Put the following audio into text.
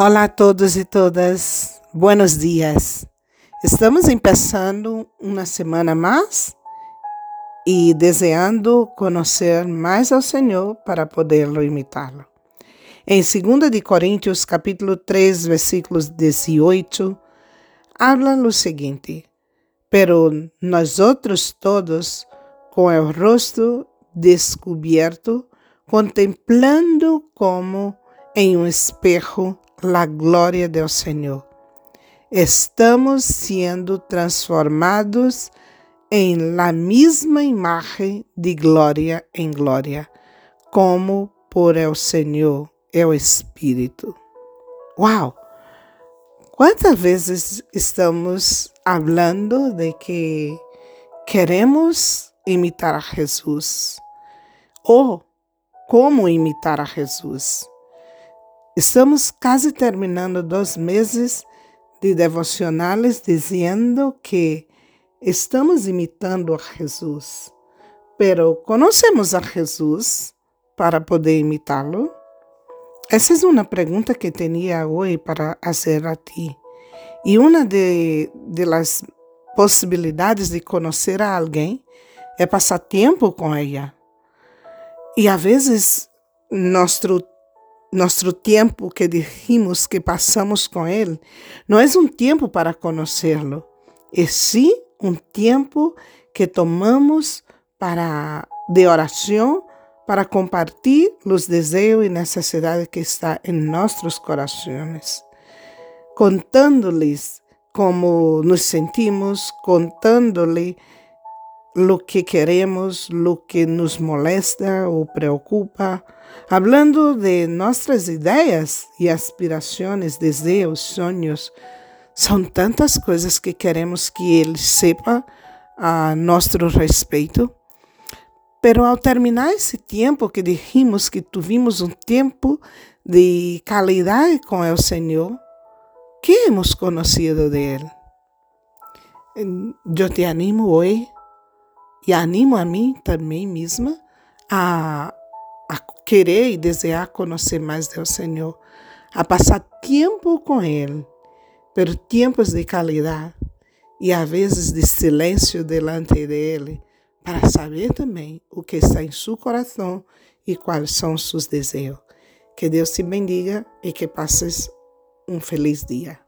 Olá a todos e todas, buenos dias. Estamos começando uma semana mais e desejando conhecer mais ao Senhor para poderlo imitá-lo. Em 2 de Coríntios, capítulo 3, versículos 18, habla o seguinte: Pero nós outros todos, com o rosto descoberto, contemplando como em um espejo la glória do Senhor. Estamos sendo transformados em la mesma imagem de glória em glória, como por el Senhor, o Espírito. Uau! Quantas vezes estamos falando de que queremos imitar a Jesus? Ou como imitar a Jesus? Estamos quase terminando dois meses de devocionais dizendo que estamos imitando a Jesus, pero conhecemos a Jesus para poder imitá-lo? Essa é uma pergunta que tinha hoje para fazer a ti. E uma de, de las possibilidades de conhecer a alguém é passar tempo com ela. E às vezes nosso nosso tempo que dijimos que passamos com Ele não é um tempo para conhecê-lo, é sim um tempo que tomamos para de oração para compartilhar os desejos e necessidades que está em nossos corações, contando-lhes como nos sentimos, contando-lhe lo que queremos, lo que nos molesta ou preocupa, hablando de nossas ideias e aspirações, desejos, sonhos. São tantas coisas que queremos que Ele sepa a nosso respeito. Pero ao terminar esse tempo que dijimos que tivemos um tempo de qualidade com o Senhor, que hemos conhecido de Ele? Eu te animo hoje e animo a mim também mesma a, a querer e desejar conhecer mais do Senhor, a passar tempo com Ele, por tempos de qualidade e às vezes de silêncio delante dele, para saber também o que está em seu coração e quais são seus desejos. Que Deus te bendiga e que passes um feliz dia.